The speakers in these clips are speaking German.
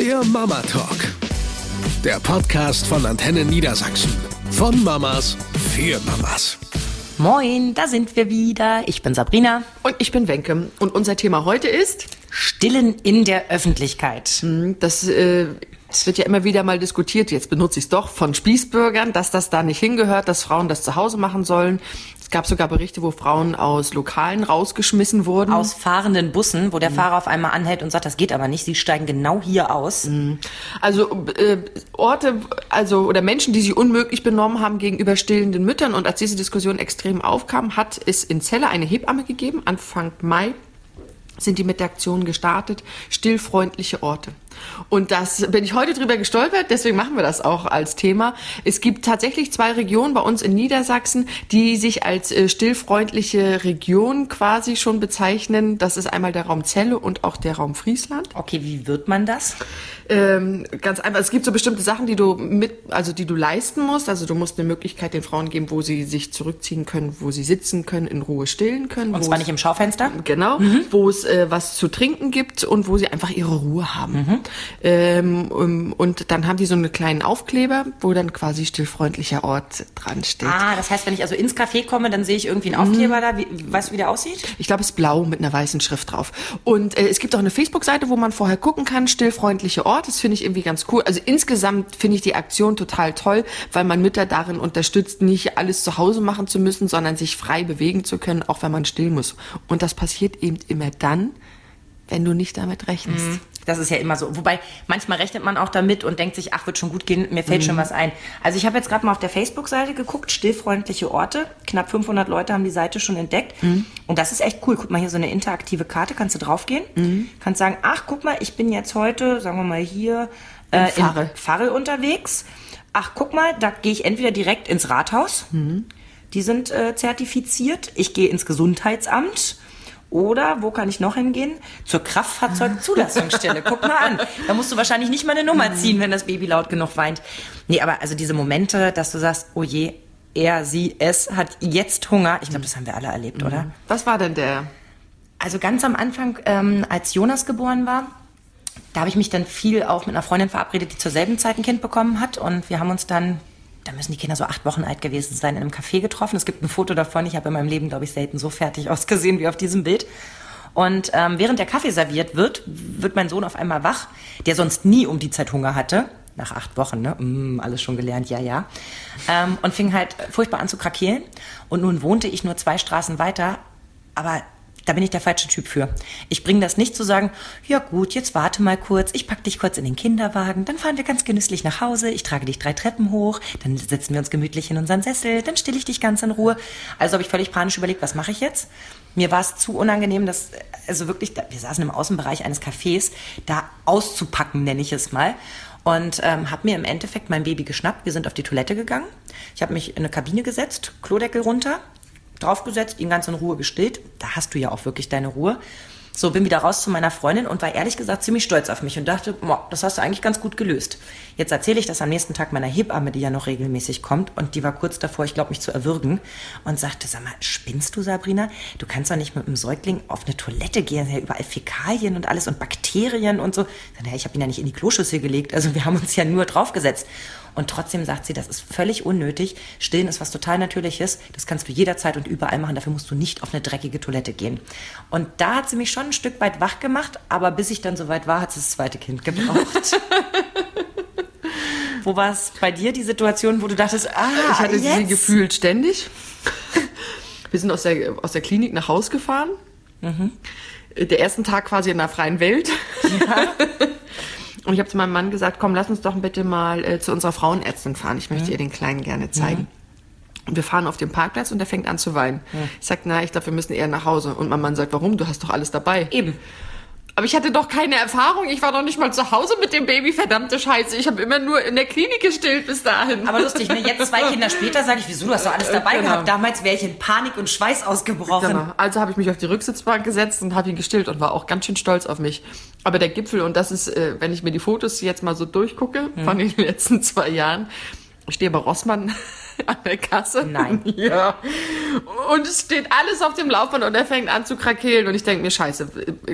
Der Mama Talk. Der Podcast von Antenne Niedersachsen. Von Mamas für Mamas. Moin, da sind wir wieder. Ich bin Sabrina. Und ich bin Wenke. Und unser Thema heute ist Stillen in der Öffentlichkeit. Das, äh, das wird ja immer wieder mal diskutiert, jetzt benutze ich es doch, von Spießbürgern, dass das da nicht hingehört, dass Frauen das zu Hause machen sollen. Es gab sogar Berichte, wo Frauen aus Lokalen rausgeschmissen wurden. Aus fahrenden Bussen, wo der Fahrer auf einmal anhält und sagt, das geht aber nicht, sie steigen genau hier aus. Also äh, Orte, also oder Menschen, die sich unmöglich benommen haben gegenüber stillenden Müttern. Und als diese Diskussion extrem aufkam, hat es in Celle eine Hebamme gegeben, Anfang Mai sind die mit der Aktion gestartet, stillfreundliche Orte. Und das bin ich heute drüber gestolpert, deswegen machen wir das auch als Thema. Es gibt tatsächlich zwei Regionen bei uns in Niedersachsen, die sich als äh, stillfreundliche Region quasi schon bezeichnen. Das ist einmal der Raum Celle und auch der Raum Friesland. Okay, wie wird man das? Ähm, ganz einfach. Es gibt so bestimmte Sachen, die du mit, also die du leisten musst. Also du musst eine Möglichkeit den Frauen geben, wo sie sich zurückziehen können, wo sie sitzen können, in Ruhe stillen können. Und zwar nicht im Schaufenster? Genau, wo es äh, was zu trinken gibt und wo sie einfach ihre Ruhe haben. Ähm, und dann haben die so einen kleinen Aufkleber, wo dann quasi stillfreundlicher Ort dran steht. Ah, das heißt, wenn ich also ins Café komme, dann sehe ich irgendwie einen Aufkleber da. Wie, weißt du, wie der aussieht? Ich glaube, es ist blau mit einer weißen Schrift drauf. Und äh, es gibt auch eine Facebook-Seite, wo man vorher gucken kann, stillfreundliche Ort. Das finde ich irgendwie ganz cool. Also insgesamt finde ich die Aktion total toll, weil man Mütter darin unterstützt, nicht alles zu Hause machen zu müssen, sondern sich frei bewegen zu können, auch wenn man still muss. Und das passiert eben immer dann, wenn du nicht damit rechnest. Das ist ja immer so. Wobei, manchmal rechnet man auch damit und denkt sich, ach, wird schon gut gehen, mir fällt schon was ein. Also ich habe jetzt gerade mal auf der Facebook-Seite geguckt, stillfreundliche Orte. Knapp 500 Leute haben die Seite schon entdeckt. Und das ist echt cool. Guck mal, hier so eine interaktive Karte, kannst du draufgehen. Kannst sagen, ach, guck mal, ich bin jetzt heute, sagen wir mal hier, äh, in. Pfarre unterwegs. Ach, guck mal, da gehe ich entweder direkt ins Rathaus. Die sind äh, zertifiziert. Ich gehe ins Gesundheitsamt. Oder wo kann ich noch hingehen? Zur Kraftfahrzeugzulassungsstelle. Guck mal an. Da musst du wahrscheinlich nicht mal eine Nummer ziehen, wenn das Baby laut genug weint. Nee, aber also diese Momente, dass du sagst, oh je, er, sie, es hat jetzt Hunger. Ich glaube, das haben wir alle erlebt, oder? Was war denn der? Also ganz am Anfang, ähm, als Jonas geboren war, da habe ich mich dann viel auch mit einer Freundin verabredet, die zur selben Zeit ein Kind bekommen hat. Und wir haben uns dann, da müssen die Kinder so acht Wochen alt gewesen sein, in einem Café getroffen. Es gibt ein Foto davon. Ich habe in meinem Leben, glaube ich, selten so fertig ausgesehen wie auf diesem Bild. Und ähm, während der Kaffee serviert wird, wird mein Sohn auf einmal wach, der sonst nie um die Zeit Hunger hatte. Nach acht Wochen, ne? Mm, alles schon gelernt, ja, ja. Ähm, und fing halt furchtbar an zu krakeelen. Und nun wohnte ich nur zwei Straßen weiter, aber da bin ich der falsche Typ für. Ich bringe das nicht zu sagen, ja gut, jetzt warte mal kurz, ich pack dich kurz in den Kinderwagen, dann fahren wir ganz genüsslich nach Hause, ich trage dich drei Treppen hoch, dann setzen wir uns gemütlich in unseren Sessel, dann stille ich dich ganz in Ruhe. Also habe ich völlig panisch überlegt, was mache ich jetzt? Mir war es zu unangenehm, dass, also wirklich, wir saßen im Außenbereich eines Cafés, da auszupacken, nenne ich es mal. Und ähm, habe mir im Endeffekt mein Baby geschnappt. Wir sind auf die Toilette gegangen. Ich habe mich in eine Kabine gesetzt, Klodeckel runter, draufgesetzt, ihn ganz in Ruhe gestillt. Da hast du ja auch wirklich deine Ruhe. So, bin wieder raus zu meiner Freundin und war ehrlich gesagt ziemlich stolz auf mich und dachte, boah, das hast du eigentlich ganz gut gelöst. Jetzt erzähle ich das am nächsten Tag meiner Hebamme, die ja noch regelmäßig kommt und die war kurz davor, ich glaube, mich zu erwürgen und sagte, sag mal, spinnst du, Sabrina? Du kannst doch nicht mit einem Säugling auf eine Toilette gehen, ja überall Fäkalien und alles und Bakterien und so. Ich naja, ich habe ihn ja nicht in die Kloschüssel gelegt, also wir haben uns ja nur draufgesetzt. Und trotzdem sagt sie, das ist völlig unnötig. Stillen ist was total Natürliches. Das kannst du jederzeit und überall machen. Dafür musst du nicht auf eine dreckige Toilette gehen. Und da hat sie mich schon ein Stück weit wach gemacht. Aber bis ich dann soweit war, hat sie das zweite Kind gebraucht. wo war es bei dir, die Situation, wo du dachtest, ah, Ich hatte jetzt? sie gefühlt ständig. Wir sind aus der, aus der Klinik nach Haus gefahren. Der ersten Tag quasi in der freien Welt. Und ich habe zu meinem Mann gesagt, komm, lass uns doch bitte mal äh, zu unserer Frauenärztin fahren. Ich möchte ihr den Kleinen gerne zeigen. Und wir fahren auf den Parkplatz und der fängt an zu weinen. Ich sag, na, ich glaube, wir müssen eher nach Hause. Und mein Mann sagt, warum? Du hast doch alles dabei. Eben. Aber ich hatte doch keine Erfahrung. Ich war doch nicht mal zu Hause mit dem Baby, verdammte Scheiße. Ich habe immer nur in der Klinik gestillt bis dahin. Aber lustig, ne? Jetzt zwei Kinder später sage ich, wieso, du hast doch alles dabei Genau. gehabt. Damals wäre ich in Panik und Schweiß ausgebrochen. Genau. Also habe ich mich auf die Rücksitzbank gesetzt und habe ihn gestillt und war auch ganz schön stolz auf mich. Aber der Gipfel, und das ist, äh, wenn ich mir die Fotos jetzt mal so durchgucke von den letzten zwei Jahren, ich stehe bei Rossmann an der Kasse. Nein. Ja. Und es steht alles auf dem Laufband und er fängt an zu krakeelen und ich denke mir, scheiße,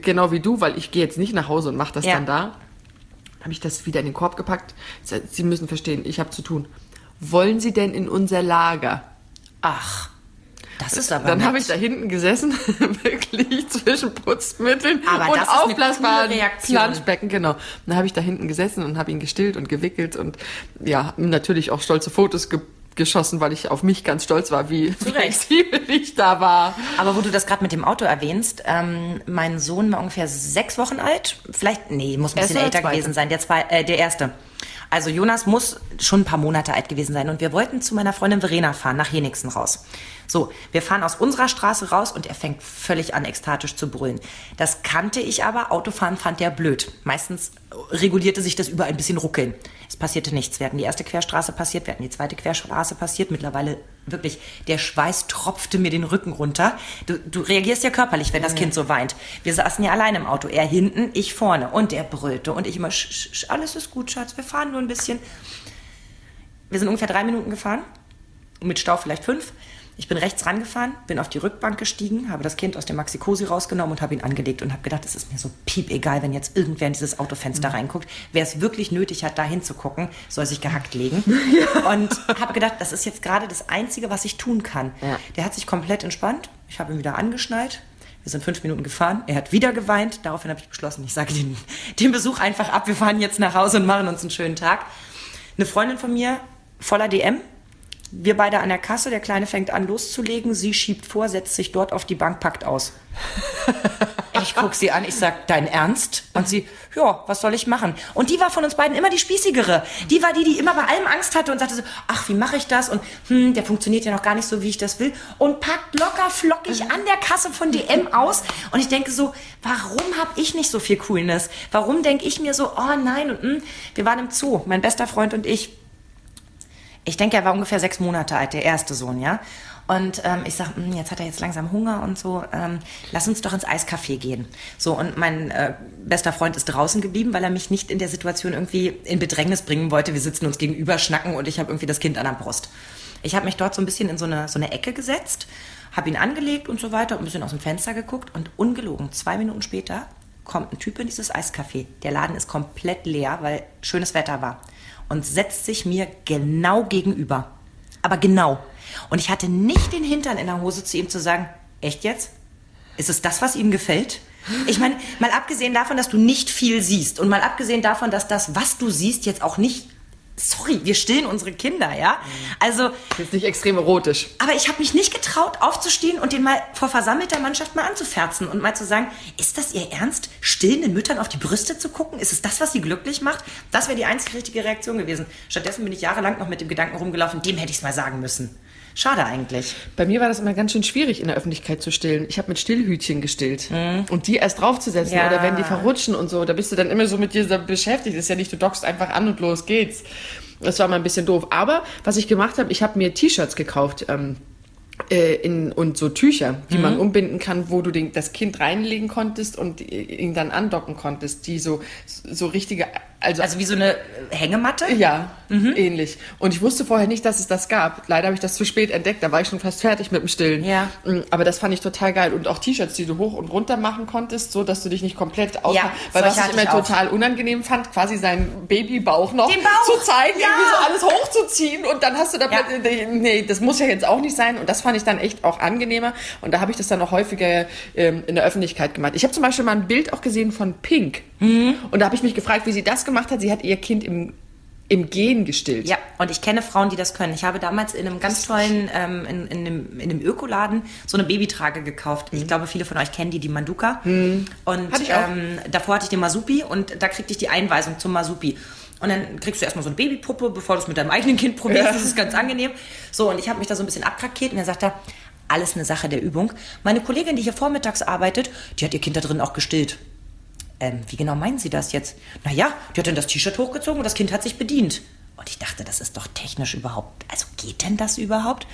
genau wie du, weil ich gehe jetzt nicht nach Hause und mache das Ja. dann da. habe ich das wieder in den Korb gepackt. Sie müssen verstehen, ich habe zu tun. Wollen Sie denn in unser Lager? Ach, das ist aber Dann habe ich da hinten gesessen, wirklich zwischen Putzmitteln Aber und aufblasbaren. Planschbecken, genau. Dann habe ich da hinten gesessen und habe ihn gestillt und gewickelt und ja, natürlich auch stolze Fotos ge geschossen, weil ich auf mich ganz stolz war, wie flexibel ich da war. Aber wo du das gerade mit dem Auto erwähnst, ähm, mein Sohn war ungefähr sechs Wochen alt. Vielleicht, nee, muss ein bisschen älter zweite? gewesen sein. Der, zwei, äh, der erste. Also Jonas muss schon ein paar Monate alt gewesen sein. Und wir wollten zu meiner Freundin Verena fahren, nach Henigsen raus. So, wir fahren aus unserer Straße raus und er fängt völlig an, ekstatisch zu brüllen. Das kannte ich aber. Autofahren fand er blöd. Meistens regulierte sich das über ein bisschen ruckeln. Es passierte nichts. Wir hatten die erste Querstraße passiert, wir hatten die zweite Querstraße passiert. Mittlerweile wirklich, der Schweiß tropfte mir den Rücken runter. Du, du reagierst ja körperlich, wenn das Kind so weint. Wir saßen ja allein im Auto. Er hinten, ich vorne. Und er brüllte. Und ich immer, sch, sch, sch, alles ist gut, Schatz, wir fahren nur ein bisschen. Wir sind ungefähr drei Minuten gefahren. Mit Stau vielleicht fünf. Ich bin rechts rangefahren, bin auf die Rückbank gestiegen, habe das Kind aus dem Maxi-Cosi rausgenommen und habe ihn angelegt und habe gedacht, es ist mir so piep egal, wenn jetzt irgendwer in dieses Autofenster reinguckt. Wer es wirklich nötig hat, da hinzugucken, soll sich gehackt legen. Und habe gedacht, das ist jetzt gerade das Einzige, was ich tun kann. Ja. Der hat sich komplett entspannt. Ich habe ihn wieder angeschnallt. Wir sind fünf Minuten gefahren. Er hat wieder geweint. Daraufhin habe ich beschlossen, ich sage den, den Besuch einfach ab. Wir fahren jetzt nach Hause und machen uns einen schönen Tag. Eine Freundin von mir, voller DM. Wir beide an der Kasse. Der Kleine fängt an loszulegen. Sie schiebt vor, setzt sich dort auf die Bank, packt aus. Ich guck sie an, ich sag, dein Ernst? Und sie, ja, was soll ich machen? Und die war von uns beiden immer die spießigere. Die war die, die immer bei allem Angst hatte und sagte so, ach, wie mache ich das? Und hm, der funktioniert ja noch gar nicht so, wie ich das will. Und packt locker flockig an der Kasse von DM aus. Und ich denke so, warum habe ich nicht so viel Coolness? Warum denke ich mir so, oh nein, und hm, wir waren im Zoo, mein bester Freund und ich. Ich denke, er war ungefähr sechs Monate alt, der erste Sohn, ja. Und ähm, ich sag, "Hm, jetzt hat er jetzt langsam Hunger und so, ähm, lass uns doch ins Eiscafé gehen. So, und mein äh, bester Freund ist draußen geblieben, weil er mich nicht in der Situation irgendwie in Bedrängnis bringen wollte. Wir sitzen uns gegenüber, schnacken und ich habe irgendwie das Kind an der Brust. Ich habe mich dort so ein bisschen in so eine, so eine Ecke gesetzt, habe ihn angelegt und so weiter, und ein bisschen aus dem Fenster geguckt und ungelogen, zwei Minuten später kommt ein Typ in dieses Eiscafé. Der Laden ist komplett leer, weil schönes Wetter war. Und setzt sich mir genau gegenüber. Aber genau. Und ich hatte nicht den Hintern in der Hose zu ihm zu sagen, echt jetzt? Ist es das, was ihm gefällt? Ich meine, mal abgesehen davon, dass du nicht viel siehst und mal abgesehen davon, dass das, was du siehst, jetzt auch nicht, sorry, wir stillen unsere Kinder, ja? Also, Jetzt nicht extrem erotisch. aber ich habe mich nicht getraut, aufzustehen und den mal vor versammelter Mannschaft mal anzuferzen und mal zu sagen, ist das ihr Ernst, stillenden Müttern auf die Brüste zu gucken? Ist es das, was sie glücklich macht? Das wäre die einzig richtige Reaktion gewesen. Stattdessen bin ich jahrelang noch mit dem Gedanken rumgelaufen, dem hätte ich es mal sagen müssen. Schade eigentlich. Bei mir war das immer ganz schön schwierig, in der Öffentlichkeit zu stillen. Ich habe mit Stillhütchen gestillt. Und die erst draufzusetzen Ja. oder wenn die verrutschen und so, da bist du dann immer so mit dir beschäftigt. Das ist ja nicht, du dockst einfach an und los geht's. Das war mal ein bisschen doof. Aber was ich gemacht habe, ich habe mir T-Shirts gekauft. Ähm, äh, in, und so Tücher, die man umbinden kann, wo du den, das Kind reinlegen konntest und ihn dann andocken konntest, die so, so richtige, also, Also wie so eine Hängematte? ja, ähnlich. Und ich wusste vorher nicht, dass es das gab. Leider habe ich das zu spät entdeckt. Da war ich schon fast fertig mit dem Stillen. Ja. Mm, Aber das fand ich total geil. Und auch T-Shirts, die du hoch und runter machen konntest, so dass du dich nicht komplett aus... Ja, Weil was ich immer ich auch. total unangenehm fand, quasi seinen Babybauch noch Den Bauch! zu zeigen, Ja! irgendwie so alles hochzuziehen. Und dann hast du da... Ja. Nee, das muss ja jetzt auch nicht sein. Und das fand ich dann echt auch angenehmer. Und da habe ich das dann noch häufiger ähm, in der Öffentlichkeit gemacht. Ich habe zum Beispiel mal ein Bild auch gesehen von Pink. Mhm. Und da habe ich mich gefragt, wie sie das gemacht hat. Sie hat ihr Kind im, im Gehen gestillt. Ja, und ich kenne Frauen, die das können. Ich habe damals in einem ganz tollen, ähm, in, in, einem, in einem Ökoladen so eine Babytrage gekauft. Ich glaube, viele von euch kennen die, die Manduka. Und Hatte ich auch. Ähm, davor hatte ich den Masupi und da kriegte ich die Einweisung zum Masupi. Und dann kriegst du erstmal so eine Babypuppe, bevor du es mit deinem eigenen Kind probierst. Das ist ganz angenehm. So, und ich habe mich da so ein bisschen abkrakiert und er sagt er, alles eine Sache der Übung. Meine Kollegin, die hier vormittags arbeitet, die hat ihr Kind da drin auch gestillt. Ähm, wie genau meinen Sie das jetzt? Naja, die hat dann das T-Shirt hochgezogen und das Kind hat sich bedient. Und ich dachte, das ist doch technisch überhaupt. Also geht denn das überhaupt?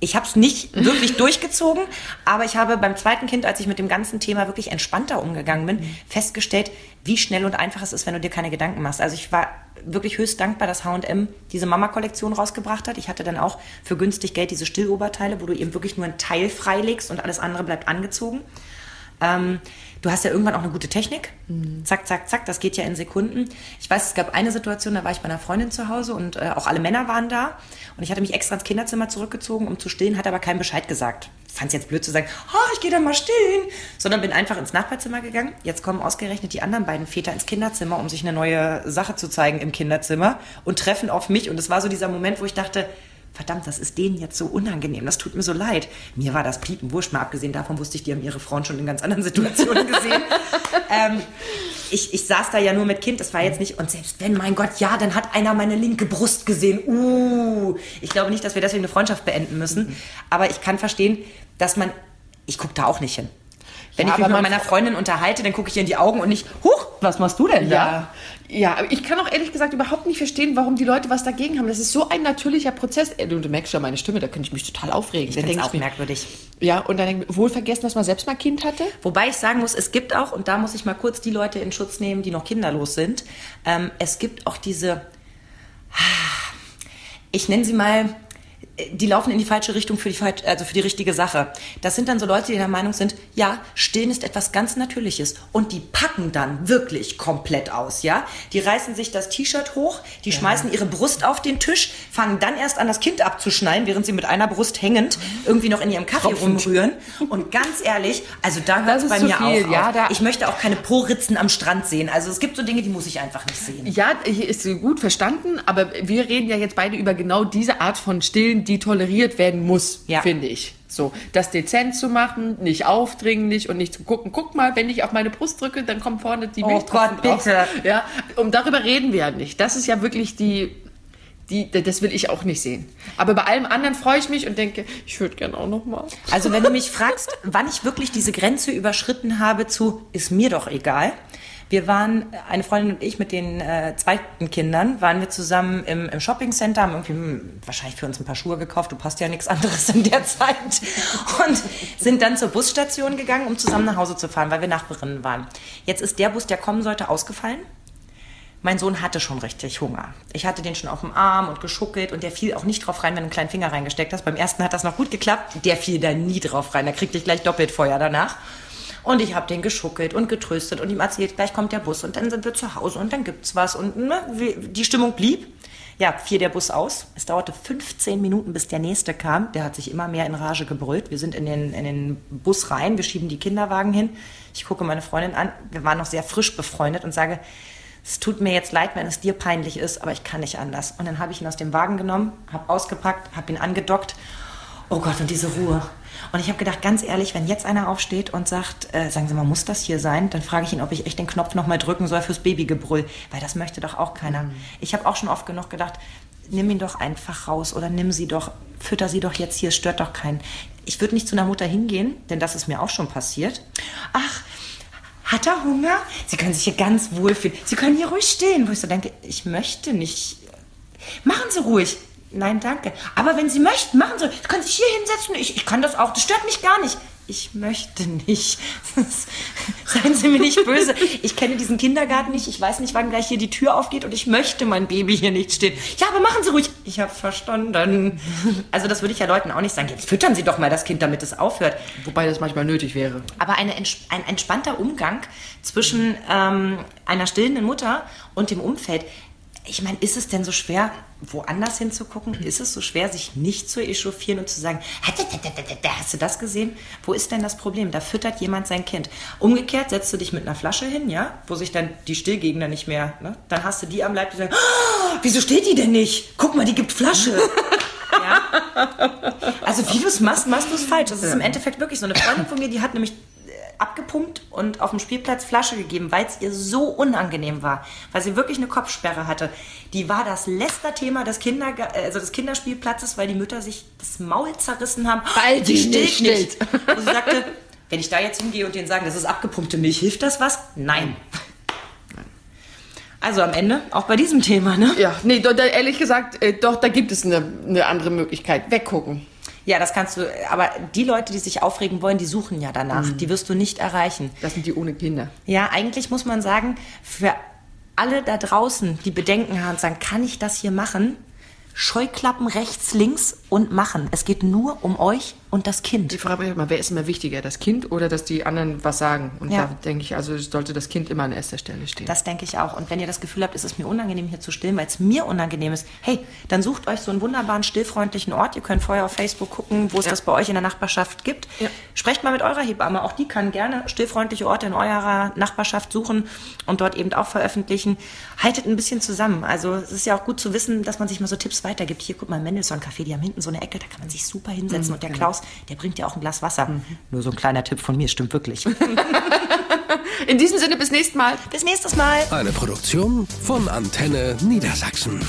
Ich habe es nicht wirklich durchgezogen, aber ich habe beim zweiten Kind, als ich mit dem ganzen Thema wirklich entspannter umgegangen bin, festgestellt, wie schnell und einfach es ist, wenn du dir keine Gedanken machst. Also ich war wirklich höchst dankbar, dass H&M diese Mama-Kollektion rausgebracht hat. Ich hatte dann auch für günstig Geld diese Stilloberteile, wo du eben wirklich nur einen Teil freilegst und alles andere bleibt angezogen. Ähm, du hast ja irgendwann auch eine gute Technik. Zack, zack, zack, das geht ja in Sekunden. Ich weiß, es gab eine Situation, da war ich bei einer Freundin zu Hause und äh, auch alle Männer waren da. Und ich hatte mich extra ins Kinderzimmer zurückgezogen, um zu stillen, hatte aber keinen Bescheid gesagt. Fand es jetzt blöd zu sagen, oh, ich gehe da mal stillen, sondern bin einfach ins Nachbarzimmer gegangen. Jetzt kommen ausgerechnet die anderen beiden Väter ins Kinderzimmer, um sich eine neue Sache zu zeigen im Kinderzimmer und treffen auf mich. Und es war so dieser Moment, wo ich dachte, verdammt, das ist denen jetzt so unangenehm, das tut mir so leid. Mir war das Piepen wurscht, mal abgesehen davon wusste ich, die haben ihre Frauen schon in ganz anderen Situationen gesehen. ähm, ich, ich saß da ja nur mit Kind, das war jetzt nicht, und selbst wenn, mein Gott, ja, dann hat einer meine linke Brust gesehen. Uh, ich glaube nicht, dass wir deswegen eine Freundschaft beenden müssen, aber ich kann verstehen, dass man, ich gucke da auch nicht hin. Wenn Ja, ich mich mit meiner Freundin unterhalte, dann gucke ich ihr in die Augen und nicht, huch, was machst du denn da? Ja, ja, aber ich kann auch ehrlich gesagt überhaupt nicht verstehen, warum die Leute was dagegen haben. Das ist so ein natürlicher Prozess. Ey, Du, du merkst schon meine Stimme, da könnte ich mich total aufregen. Ich finde es auch mir, merkwürdig. Ja, und dann denke ich, wohl vergessen, dass man selbst mal Kind hatte. Wobei ich sagen muss, es gibt auch, und da muss ich mal kurz die Leute in Schutz nehmen, die noch kinderlos sind, ähm, es gibt auch diese, ich nenne sie mal, die laufen in die falsche Richtung für die, also für die richtige Sache. Das sind dann so Leute, die der Meinung sind, ja, stillen ist etwas ganz Natürliches. Und die packen dann wirklich komplett aus, ja. Die reißen sich das T-Shirt hoch, die schmeißen ihre Brust auf den Tisch, fangen dann erst an, das Kind abzuschneiden, während sie mit einer Brust hängend irgendwie noch in ihrem Kaffee Tropfend. rumrühren. Und ganz ehrlich, also da hört es bei mir viel, auch ja, auf. Ich möchte auch keine Po-Ritzen am Strand sehen. Also es gibt so Dinge, die muss ich einfach nicht sehen. Ja, hier ist gut verstanden, aber wir reden ja jetzt beide über genau diese Art von Stillen, die toleriert werden muss, Ja. finde ich. So, das dezent zu machen, nicht aufdringlich und nicht zu gucken, guck mal, wenn ich auf meine Brust drücke, dann kommt vorne die Oh Milchtropfen Gott, drauf. bitte. Ja, und darüber reden wir ja nicht. Das ist ja wirklich die, die, das will ich auch nicht sehen. Aber bei allem anderen freue ich mich und denke, ich würde gerne auch noch mal. Also wenn du mich fragst, wann ich wirklich diese Grenze überschritten habe zu, ist mir doch egal. Wir waren, eine Freundin und ich mit den äh, zweiten Kindern, waren wir zusammen im, im Shoppingcenter, haben irgendwie hm, wahrscheinlich für uns ein paar Schuhe gekauft, du passt ja nichts anderes in der Zeit. Und sind dann zur Busstation gegangen, um zusammen nach Hause zu fahren, weil wir Nachbarinnen waren. Jetzt ist der Bus, der kommen sollte, ausgefallen. Mein Sohn hatte schon richtig Hunger. Ich hatte den schon auf dem Arm und geschuckelt und der fiel auch nicht drauf rein, wenn du einen kleinen Finger reingesteckt hast. Beim ersten hat das noch gut geklappt. Der fiel da nie drauf rein. Da kriegte ich gleich doppelt Feuer danach. Und ich habe den geschuckelt und getröstet und ihm erzählt, gleich kommt der Bus und dann sind wir zu Hause und dann gibt's was und ne, die Stimmung blieb. Ja, fiel der Bus aus. Es dauerte 15 Minuten, bis der nächste kam. Der hat sich immer mehr in Rage gebrüllt. Wir sind in den, in den Bus rein, wir schieben die Kinderwagen hin. Ich gucke meine Freundin an. Wir waren noch sehr frisch befreundet und sage, es tut mir jetzt leid, wenn es dir peinlich ist, aber ich kann nicht anders. Und dann habe ich ihn aus dem Wagen genommen, habe ausgepackt, habe ihn angedockt. Oh Gott, und diese Ruhe. Und ich habe gedacht, ganz ehrlich, wenn jetzt einer aufsteht und sagt, äh, sagen Sie mal, muss das hier sein? Dann frage ich ihn, ob ich echt den Knopf nochmal drücken soll fürs Babygebrüll. Weil das möchte doch auch keiner. Ich habe auch schon oft genug gedacht, nimm ihn doch einfach raus oder nimm sie doch, fütter sie doch jetzt hier, stört doch keinen. Ich würde nicht zu einer Mutter hingehen, denn das ist mir auch schon passiert. Ach, hat er Hunger? Sie können sich hier ganz wohlfühlen. Sie können hier ruhig stehen. Wo ich so denke, ich möchte nicht. Machen Sie ruhig. Nein, danke. Aber wenn Sie möchten, machen Sie. Sie können sich hier hinsetzen. Ich, ich kann das auch. Das stört mich gar nicht. Ich möchte nicht. Seien Sie mir nicht böse. Ich kenne diesen Kindergarten nicht. Ich weiß nicht, wann gleich hier die Tür aufgeht und ich möchte mein Baby hier nicht stehen. Ja, aber machen Sie ruhig. Ich habe verstanden. Also das würde ich ja Leuten auch nicht sagen. Jetzt füttern Sie doch mal das Kind, damit es aufhört. Wobei das manchmal nötig wäre. Aber eine, ein entspannter Umgang zwischen ähm, einer stillenden Mutter und dem Umfeld. Ich meine, ist es denn so schwer, woanders hinzugucken? Ist es so schwer, sich nicht zu echauffieren und zu sagen, hast du das gesehen? Wo ist denn das Problem? Da füttert jemand sein Kind. Umgekehrt setzt du dich mit einer Flasche hin, ja, wo sich dann die Stillgegner nicht mehr, ne? Dann hast du die am Leib, die sagen, "Ah, wieso steht die denn nicht? Guck mal, die gibt Flasche. Ja? Also wie du es machst, machst du es falsch. Das ist im Endeffekt wirklich so. Eine Freundin von mir, die hat nämlich abgepumpt und auf dem Spielplatz Flasche gegeben, weil es ihr so unangenehm war, weil sie wirklich eine Kopfsperre hatte. Die war das Lästerthema des, Kinder, also des Kinderspielplatzes, weil die Mütter sich das Maul zerrissen haben. Weil die nicht stillt. Und sie sagte, wenn ich da jetzt hingehe und denen sage, das ist abgepumpte Milch, hilft das was? Nein. Also am Ende, auch bei diesem Thema, ne? Ja, nee, ehrlich gesagt, äh, doch, da gibt es eine, eine andere Möglichkeit. Weggucken. Ja, das kannst du, aber die Leute, die sich aufregen wollen, die suchen ja danach. Die wirst du nicht erreichen. Das sind die ohne Kinder. Ja, eigentlich muss man sagen, für alle da draußen, die Bedenken haben, sagen, kann ich das hier machen? Scheuklappen rechts, links und machen. Es geht nur um euch und das Kind. Ich frage mich immer, wer ist immer wichtiger, das Kind oder dass die anderen was sagen? Und Ja. da denke ich, also sollte das Kind immer an erster Stelle stehen. Das denke ich auch. Und wenn ihr das Gefühl habt, es ist mir unangenehm hier zu stillen, weil es mir unangenehm ist, hey, dann sucht euch so einen wunderbaren, stillfreundlichen Ort. Ihr könnt vorher auf Facebook gucken, wo es Ja. das bei euch in der Nachbarschaft gibt. Ja. Sprecht mal mit eurer Hebamme. Auch die kann gerne stillfreundliche Orte in eurer Nachbarschaft suchen und dort eben auch veröffentlichen. Haltet ein bisschen zusammen. Also es ist ja auch gut zu wissen, dass man sich mal so Tipps weitergibt. Hier, guck mal, Mendelssohn Café, die haben hinten so eine Ecke, da kann man sich super hinsetzen. Und der Klaus, der bringt dir auch ein Glas Wasser. Nur so ein kleiner Tipp von mir, stimmt wirklich. In diesem Sinne, bis nächstes Mal. Bis nächstes Mal. Eine Produktion von Antenne Niedersachsen.